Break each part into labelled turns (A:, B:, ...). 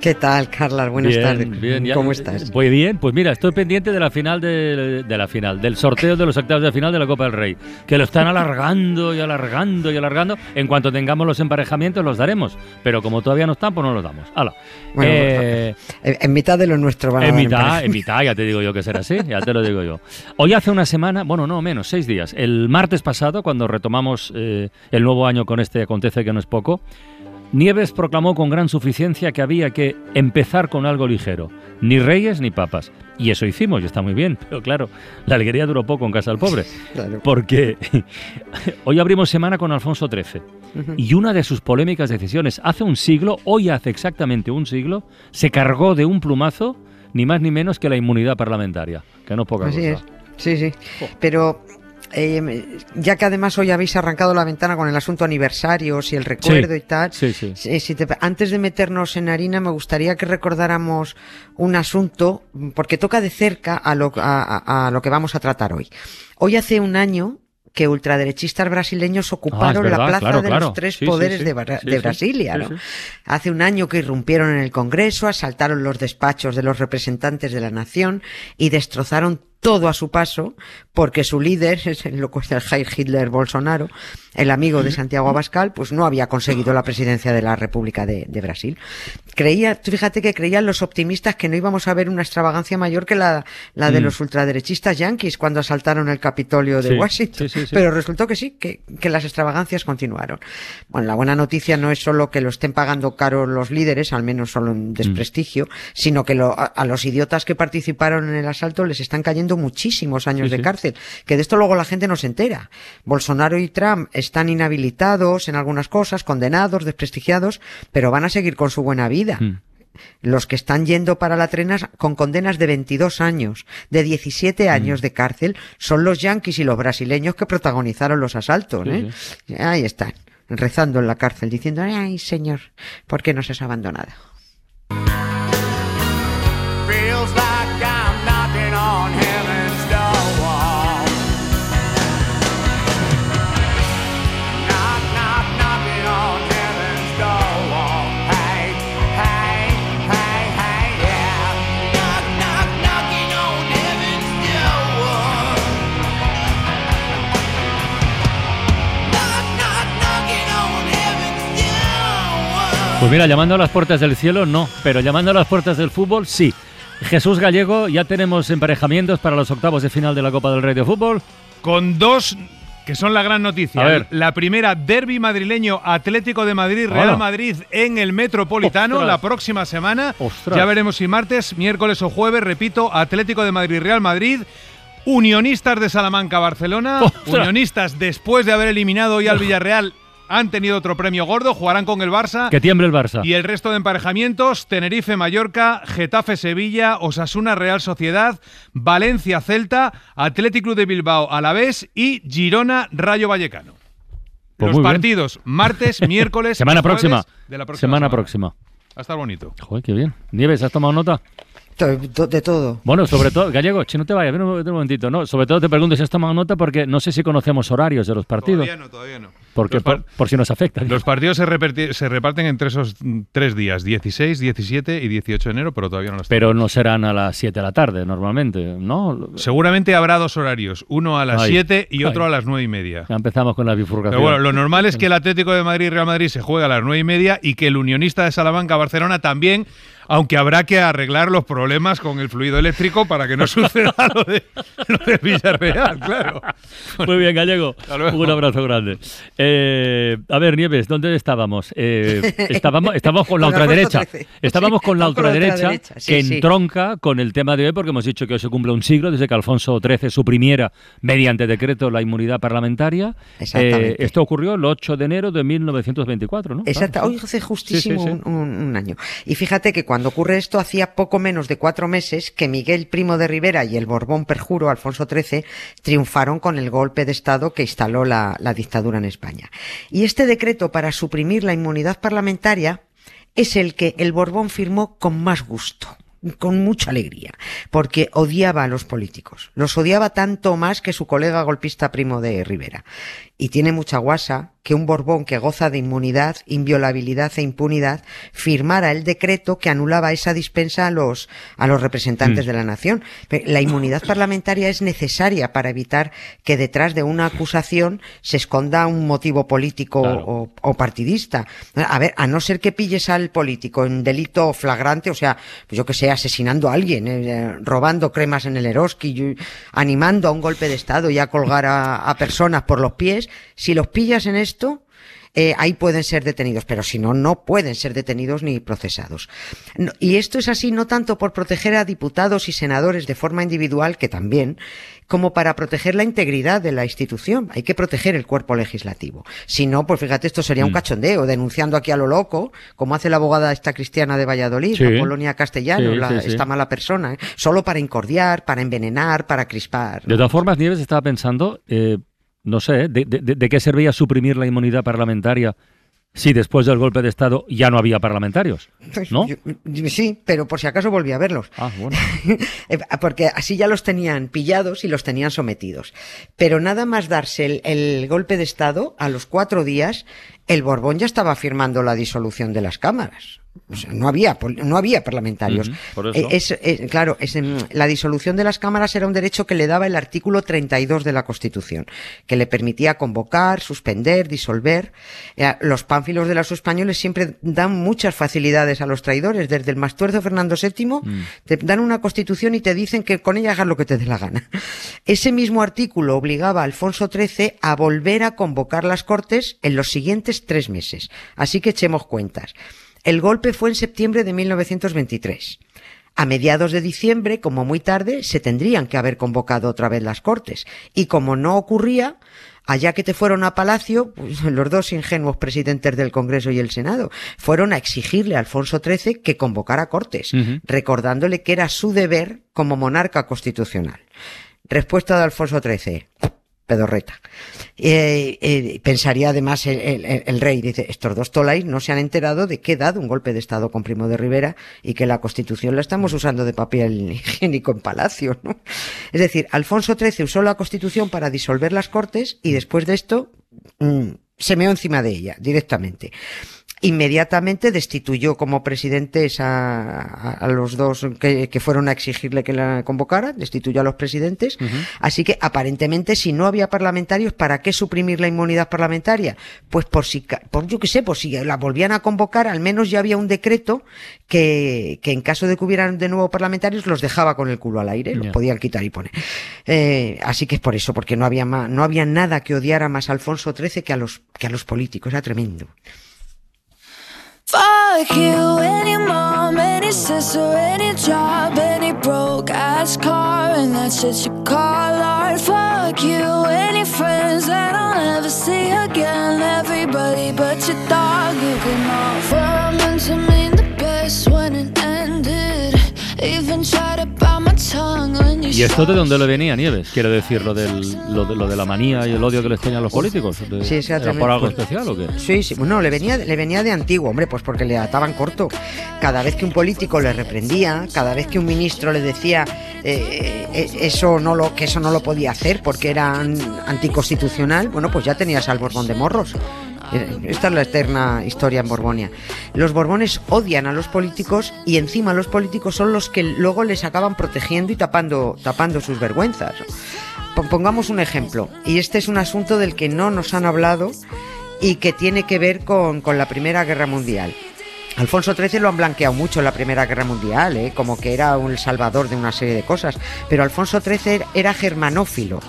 A: ¿Qué tal, Carla? Buenas
B: Bien,
A: tardes.
B: bien, ya-
A: ¿Cómo estás?
B: Muy bien, pues mira, estoy pendiente de la final de, de la final, del sorteo de los octavos de final de la Copa del Rey, que lo están alargando y alargando y alargando. En cuanto tengamos los emparejamientos los daremos, pero como todavía no están, pues no los damos. Hala.
A: Bueno,
B: Eh,
A: En, mitad de lo nuestro van a
B: en
A: dar
B: mitad, en mitad, ya te digo yo que será así, ya te lo digo yo. Hoy hace una semana, bueno, no menos, seis días, el martes pasado, cuando retomamos eh, el nuevo año con este acontece que no es poco, Nieves proclamó con gran suficiencia que había que empezar con algo ligero, ni reyes ni papas. Y eso hicimos, y está muy bien, pero claro, la alegría duró poco en casa del pobre.
A: Claro.
B: Porque hoy abrimos semana con Alfonso XIII y una de sus polémicas decisiones hace un siglo, hoy hace exactamente un siglo, se cargó de un plumazo ni más ni menos que la inmunidad parlamentaria, que no es poca
A: Así
B: cosa.
A: es. Sí, sí. Pero eh, ya que además hoy habéis arrancado la ventana con el asunto aniversarios y el recuerdo y tal,
B: Sí, sí.
A: si- si te- antes de meternos en harina, me gustaría que recordáramos un asunto, porque toca de cerca a lo, a- a- lo que vamos a tratar hoy. Hoy hace un año que ultraderechistas brasileños ocuparon
B: verdad,
A: la plaza
B: claro,
A: de
B: claro.
A: los tres
B: Sí,
A: poderes
B: sí.
A: de, Bra- de. Brasilia. ¿no? Hace un año que irrumpieron en el Congreso, asaltaron los despachos de los representantes de la nación y destrozaron todo a su paso, porque su líder, es el loco este, el Heil Hitler Bolsonaro, el amigo de Santiago Abascal, pues no había conseguido la presidencia de la República de, de Brasil. Creía, tú fíjate que creían los optimistas que no íbamos a ver una extravagancia mayor que la, la de
B: Mm.
A: los ultraderechistas yanquis cuando asaltaron el Capitolio de
B: Sí,
A: Washington.
B: sí, sí, sí.
A: Pero resultó que sí, que, que las extravagancias continuaron. Bueno, la buena noticia no es solo que lo estén pagando caro los líderes, al menos solo en desprestigio,
B: Mm.
A: sino que lo- a, a los idiotas que participaron en el asalto les están cayendo muchísimos años
B: Sí,
A: de
B: sí.
A: cárcel, que de esto luego la gente no se entera. Bolsonaro y Trump están inhabilitados en algunas cosas, condenados, desprestigiados, pero van a seguir con su buena vida.
B: Mm.
A: Los que están yendo para la trena con condenas de 22 años, de 17
B: Mm.
A: años de cárcel, son los yanquis y los brasileños que protagonizaron los asaltos.
B: Sí,
A: ¿eh? Ahí están, rezando en la cárcel, diciendo, ay señor, ¿por qué nos has abandonado?
B: Pues mira, llamando a las puertas del cielo, no, pero llamando a las puertas del fútbol, sí. Jesús Gallego, ya tenemos emparejamientos para los octavos de final de la Copa del Rey de Fútbol.
C: con dos que son la gran noticia.
B: A ver.
C: La primera, derby madrileño Atlético de Madrid, Real. Madrid en el Metropolitano
B: Ostras.
C: la próxima semana.
B: Ostras.
C: Ya veremos si martes, miércoles o jueves, repito, Atlético de Madrid, Real Madrid. Unionistas de Salamanca, Barcelona.
B: Ostras.
C: Unionistas, después de haber eliminado hoy al Villarreal, han tenido otro premio gordo, jugarán con el Barça.
B: Que tiemble el Barça.
C: Y el resto de emparejamientos, Tenerife, Mallorca, Getafe, Sevilla, Osasuna, Real Sociedad, Valencia, Celta, Athletic Club de Bilbao, Alavés y Girona, Rayo Vallecano.
B: Pues
C: Los
B: bien.
C: partidos, martes, miércoles
B: Semana próxima.
C: de la próxima
B: semana
C: semana.
B: próxima.
C: Va a estar bonito.
B: Joder, qué bien. Nieves, ¿has tomado nota?
A: De todo.
B: Bueno, sobre todo, Gallego, che, no te vayas, ven un, ven un momentito, ¿no? Sobre todo te pregunto si has tomado nota porque no sé si conocemos horarios de los partidos.
C: Todavía no, todavía no.
B: Porque, por, por si nos afecta.
C: Los partidos se, reparten entre esos tres días, 16, 17 y 18 de enero, pero todavía no los
B: Pero no serán a las 7 de la tarde normalmente, ¿no?
C: Seguramente habrá dos horarios, uno a las
B: Ay.
C: 7 y otro a las 9 y media.
B: Ya empezamos con la bifurcación.
C: Pero bueno, lo normal es que el Atlético de Madrid y Real Madrid se juegue a las nueve y media y que el Unionista de Salamanca Barcelona también, aunque habrá que arreglar los problemas con el fluido eléctrico para que no suceda lo de, lo de Villarreal, claro.
B: Muy bien, Gallego. Un abrazo grande. Eh, a ver, Nieves, ¿dónde estábamos? Eh, estábamos, estábamos con la ultraderecha. Estábamos con la
A: Con la
B: ultraderecha
A: sí,
B: que
A: sí.
B: entronca con el tema de hoy porque hemos dicho que hoy se cumple un siglo desde que Alfonso XIII suprimiera mediante decreto la inmunidad parlamentaria.
A: Exactamente.
B: Eh, esto ocurrió el 8 de enero de 1924, ¿no?
A: Exacto,
B: Claro,
A: hoy hace justísimo
B: Sí, sí, sí.
A: Un, un- un año. Y fíjate que cuando cuando ocurre esto, hacía poco menos de cuatro meses que Miguel Primo de Rivera y el Borbón perjuro Alfonso XIII triunfaron con el golpe de Estado que instaló la, la dictadura en España. Y este decreto para suprimir la inmunidad parlamentaria es el que el Borbón firmó con más gusto con mucha alegría, porque odiaba a los políticos. Los odiaba tanto más que su colega golpista primo de Rivera. Y tiene mucha guasa que un Borbón que goza de inmunidad, inviolabilidad e impunidad firmara el decreto que anulaba esa dispensa a los, a los representantes
B: Mm.
A: de la nación. La inmunidad parlamentaria es necesaria para evitar que detrás de una acusación se esconda un motivo político
B: Claro.
A: o, o partidista. A ver, a no ser que pilles al político en delito flagrante, o sea, pues yo que sé, asesinando a alguien, eh, robando cremas en el Eroski, y- animando a un golpe de Estado y a colgar a, a personas por los pies, si los pillas en esto, eh, ahí pueden ser detenidos, pero si no, no pueden ser detenidos ni procesados. No- y esto es así no tanto por proteger a diputados y senadores de forma individual, que también, como para proteger la integridad de la institución. Hay que proteger el cuerpo legislativo. Si no, pues fíjate, esto sería un
B: Mm.
A: cachondeo, denunciando aquí a lo loco, como hace la abogada esta cristiana de Valladolid,
B: Sí.
A: la Polonia Castellano,
B: Sí,
A: la-
B: sí, sí.
A: esta mala persona, ¿eh? solo para incordiar, para envenenar, para crispar.
B: De todas formas, Nieves estaba pensando, eh, no sé, ¿eh? de, de- de- de qué servía suprimir la inmunidad parlamentaria si después del golpe de Estado ya no había parlamentarios? ¿No?
A: Yo- yo- sí, pero por si acaso volví a verlos.
B: Ah, bueno.
A: Eh, Porque así ya los tenían pillados y los tenían sometidos. Pero nada más darse el, el golpe de Estado, a los cuatro días, el Borbón ya estaba firmando la disolución de las cámaras. No había, no había parlamentarios.
B: Ujú, por eso.
A: Eh, es- eh, claro, es, em, la disolución de las cámaras era un derecho que le daba el artículo 32 de la Constitución, que le permitía convocar, suspender, disolver. Eh, los pánfilos de los españoles siempre dan muchas facilidades a los traidores. Desde el Mastuerzo Fernando VII
B: Mm.
A: te dan una constitución y te dicen que con ella hagas lo que te dé la gana. Ese mismo artículo obligaba a Alfonso XIII a volver a convocar las Cortes en los siguientes tres meses. Así que echemos cuentas. El golpe fue en septiembre de 1923. A mediados de diciembre, como muy tarde, se tendrían que haber convocado otra vez las Cortes. Y como no ocurría, allá que te fueron a Palacio, pues, los dos ingenuos presidentes del Congreso y el Senado fueron a exigirle a Alfonso XIII que convocara Cortes, recordándole que era su deber como monarca constitucional. Respuesta de Alfonso XIII. Pedorreta. Eh, eh, pensaría además el, rey, dice, estos dos tolais no se han enterado de que he dado un golpe de Estado con Primo de Rivera y que la Constitución la estamos usando de papel higiénico en palacio. Es decir, Alfonso XIII usó la Constitución para disolver las Cortes y después de esto mm, se meó encima de ella directamente. Inmediatamente destituyó como presidentes a, a- a los dos que, que fueron a exigirle que la convocara, destituyó a los presidentes. Así que aparentemente si no había parlamentarios, ¿para qué suprimir la inmunidad parlamentaria? Pues por si, por yo qué sé, por si la volvían a convocar, al menos ya había un decreto que, que en caso de que hubieran de nuevo parlamentarios los dejaba con el culo al aire, los podían quitar y poner. Eh, así que es por eso, porque no había más, no había nada que odiara más a Alfonso XIII que a los, que a los políticos, era tremendo.
D: Fuck you, any mom, any sister, any job, any broke ass car, and that's shit you call art. Fuck you, any friends that I'll never see again. Everybody but your dog, you can all. Were meant to mean the best when it ended. Even tried
B: ¿Y esto de dónde le venía, Nieves? Quiero decir, lo, del, lo, de, lo de la manía y el odio que les tenían los políticos. De-
A: Sí, sí, era
B: ¿Era por algo especial o qué?
A: Sí, sí, bueno, le venía, le venía de antiguo, hombre, pues porque le ataban corto. Cada vez que un político le reprendía, cada vez que un ministro le decía eh, eh, eso no lo, que eso no lo podía hacer porque era an- anticonstitucional, bueno, pues ya tenías al Borbón de Morros. Eh, Esta es la eterna historia en Borbonia. Los Borbones odian a los políticos y encima los políticos son los que luego les acaban protegiendo y tapando, tapando sus vergüenzas. Po- Pongamos un ejemplo, y este es un asunto del que no nos han hablado y que tiene que ver con, con la Primera Guerra Mundial. Alfonso XIII lo han blanqueado mucho en la Primera Guerra Mundial, ¿eh? como que era un salvador de una serie de cosas, pero Alfonso XIII era germanófilo.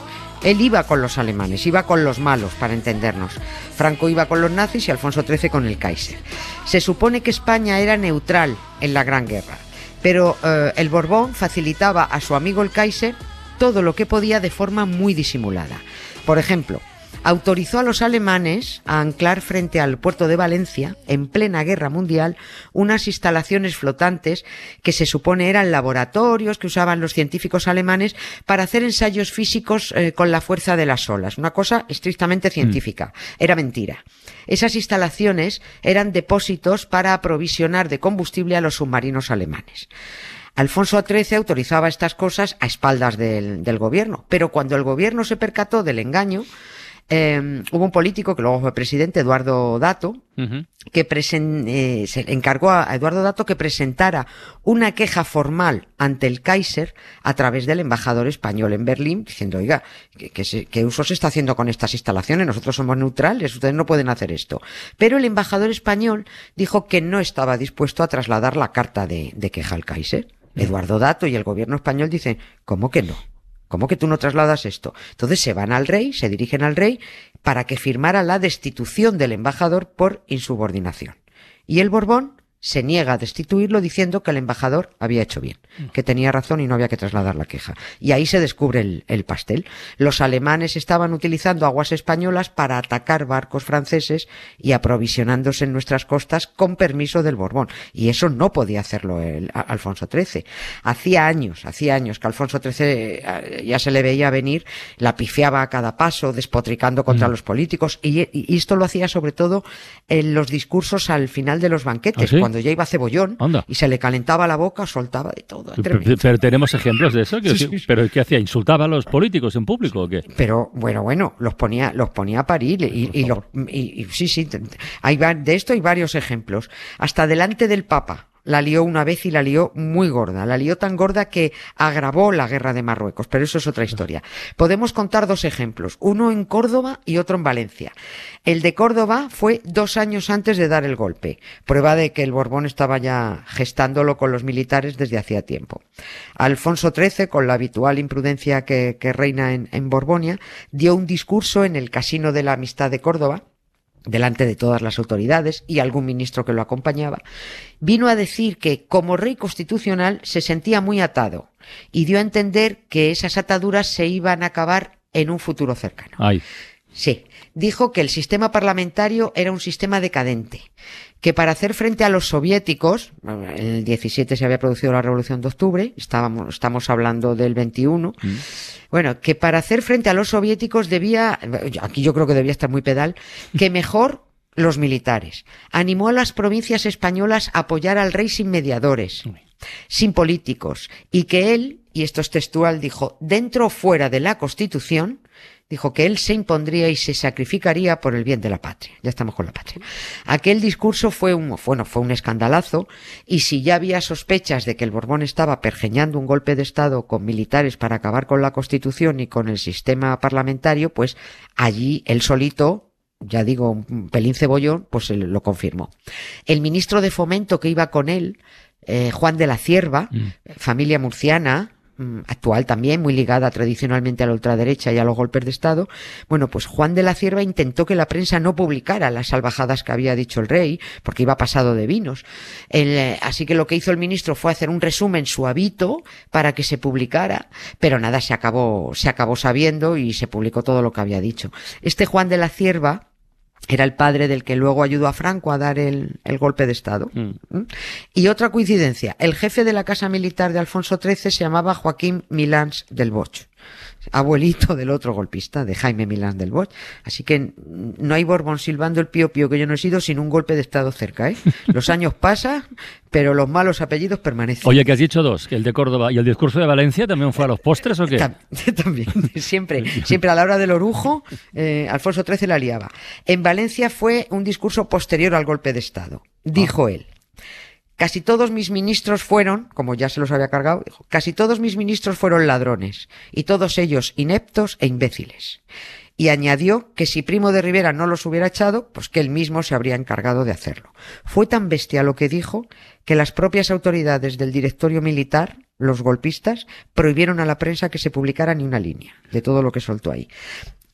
A: Él iba con los alemanes, iba con los malos, para entendernos. Franco iba con los nazis y Alfonso XIII con el Kaiser. Se supone que España era neutral en la Gran Guerra, pero eh, el Borbón facilitaba a su amigo el Kaiser todo lo que podía de forma muy disimulada. Por ejemplo, autorizó a los alemanes a anclar frente al puerto de Valencia, en plena guerra mundial, unas instalaciones flotantes que se supone eran laboratorios que usaban los científicos alemanes para hacer ensayos físicos eh, con la fuerza de las olas. Una cosa estrictamente científica. Era mentira. Esas instalaciones eran depósitos para aprovisionar de combustible a los submarinos alemanes. Alfonso XIII autorizaba estas cosas a espaldas del, del gobierno, pero cuando el gobierno se percató del engaño, eh, hubo un político que luego fue presidente, Eduardo Dato, que presen- eh, se encargó a Eduardo Dato que presentara una queja formal ante el Kaiser a través del embajador español en Berlín, diciendo, oiga, ¿qué, qué se- qué uso se está haciendo con estas instalaciones? Nosotros somos neutrales, ustedes no pueden hacer esto. Pero el embajador español dijo que no estaba dispuesto a trasladar la carta de, de queja al Kaiser. Eduardo Dato y el gobierno español dicen, ¿cómo que no? ¿Cómo que tú no trasladas esto? Entonces se van al rey, se dirigen al rey para que firmara la destitución del embajador por insubordinación. Y el Borbón se niega a destituirlo diciendo que el embajador había hecho bien, que tenía razón y no había que trasladar la queja. Y ahí se descubre el, el pastel. Los alemanes estaban utilizando aguas españolas para atacar barcos franceses y aprovisionándose en nuestras costas con permiso del Borbón. Y eso no podía hacerlo el a- Alfonso XIII. Hacía años, hacía años que Alfonso XIII eh, ya se le veía venir, la pifiaba a cada paso, despotricando contra los políticos, y, y esto lo hacía sobre todo en los discursos al final de los banquetes,
B: ¿Ah, sí?
A: Cuando ya iba cebollón
B: Anda.
A: y se le calentaba la boca, soltaba de todo.
B: Pero, tenemos ejemplos de eso.
C: Sí, sí.
B: ¿Pero qué hacía? ¿Insultaba a los políticos en público o qué?
A: Pero bueno, bueno, los ponía, los ponía a parir y, y los- y- y- sí, sí, hay de esto hay varios ejemplos. Hasta delante del Papa la lió una vez y la lió muy gorda. La lió tan gorda que agravó la guerra de Marruecos, pero eso es otra historia. Podemos contar dos ejemplos, uno en Córdoba y otro en Valencia. El de Córdoba fue dos años antes de dar el golpe, prueba de que el Borbón estaba ya gestándolo con los militares desde hacía tiempo. Alfonso XIII, con la habitual imprudencia que, reina en, en Borbonia, dio un discurso en el Casino de la Amistad de Córdoba, delante de todas las autoridades y algún ministro que lo acompañaba, vino a decir que como rey constitucional se sentía muy atado y dio a entender que esas ataduras se iban a acabar en un futuro cercano.
B: Ay,
A: Sí, dijo que el sistema parlamentario era un sistema decadente, que para hacer frente a los soviéticos, en el 17 se había producido la Revolución de Octubre, estábamos, estamos hablando del 21, bueno, que para hacer frente a los soviéticos debía, aquí yo creo que debía estar muy pedal, que mejor los militares. Animó a las provincias españolas a apoyar al rey sin mediadores, sin políticos, y que él, y esto es textual, dijo, dentro o fuera de la Constitución, dijo que él se impondría y se sacrificaría por el bien de la patria. Ya estamos con la patria. Aquel discurso fue un, bueno, fue un escandalazo y si ya había sospechas de que el Borbón estaba pergeñando un golpe de Estado con militares para acabar con la Constitución y con el sistema parlamentario, pues allí él solito ya digo, un pelín cebollón, pues lo confirmó. El ministro de Fomento que iba con él, eh, Juan de la Cierva, familia murciana, mm, actual también, muy ligada tradicionalmente a la ultraderecha y a los golpes de Estado. Bueno, pues Juan de la Cierva intentó que la prensa no publicara las salvajadas que había dicho el rey, porque iba pasado de vinos. Eh, así que lo que hizo el ministro fue hacer un resumen suavito para que se publicara, pero nada, se acabó, se acabó sabiendo y se publicó todo lo que había dicho. Este Juan de la Cierva, era el padre del que luego ayudó a Franco a dar el, el golpe de Estado.
B: Mm.
A: ¿Mm? Y otra coincidencia, el jefe de la Casa Militar de Alfonso XIII se llamaba Joaquín Milans del Bosch, abuelito del otro golpista, de Jaime Milán del Bosch. Así que no hay Borbón silbando el pío pío que yo no he sido sin un golpe de Estado cerca. ¿eh? Los años pasan, pero los malos apellidos permanecen.
B: Oye, que has dicho dos, el de Córdoba y el discurso de Valencia también fue a los postres o qué?
A: Tam- También, siempre, siempre a la hora del orujo, eh, Alfonso XIII la liaba. En Valencia fue un discurso posterior al golpe de Estado. Dijo él, casi todos mis ministros fueron, como ya se los había cargado, dijo, casi todos mis ministros fueron ladrones, y todos ellos ineptos e imbéciles. Y añadió que si Primo de Rivera no los hubiera echado, pues que él mismo se habría encargado de hacerlo. Fue tan bestia lo que dijo que las propias autoridades del directorio militar, los golpistas, prohibieron a la prensa que se publicara ni una línea de todo lo que soltó ahí.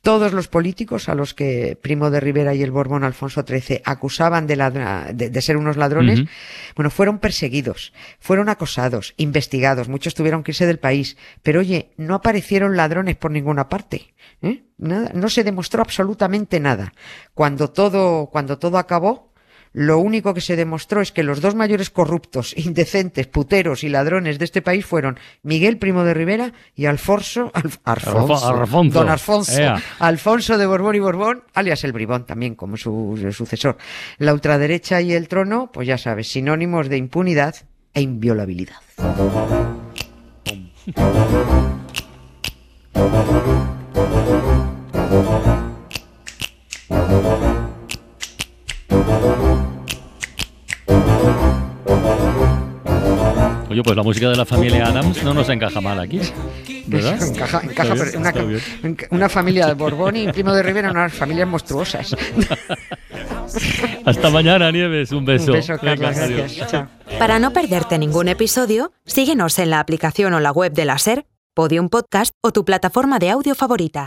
A: Todos los políticos a los que Primo de Rivera y el Borbón Alfonso XIII acusaban de, ladra- de, de ser unos ladrones, bueno, fueron perseguidos, fueron acosados, investigados, muchos tuvieron que irse del país, pero oye, no aparecieron ladrones por ninguna parte. ¿eh? Nada, no se demostró absolutamente nada. Cuando todo, cuando todo acabó, lo único que se demostró es que los dos mayores corruptos, indecentes, puteros y ladrones de este país fueron Miguel Primo de Rivera y Alfonso, Alf- Alfonso,
B: Alfo- Alfonso.
A: don Alfonso,
B: Ea.
A: Alfonso de Borbón y Borbón, alias el Bribón también como su, su sucesor. La ultraderecha y el trono, pues ya sabes, sinónimos de impunidad e inviolabilidad.
B: Oye, pues la música de la familia Adams no nos encaja mal aquí. ¿Verdad?
A: Encaja, encaja,
B: Está bien,
A: pero una, familia de Borbón y Primo de Rivera, unas familias monstruosas.
B: Hasta mañana, Nieves. Un beso.
A: Un beso, Carlos, gracias. Chao.
E: Para no perderte ningún episodio, síguenos en la aplicación o la web de la SER, Podium Podcast o tu plataforma de audio favorita.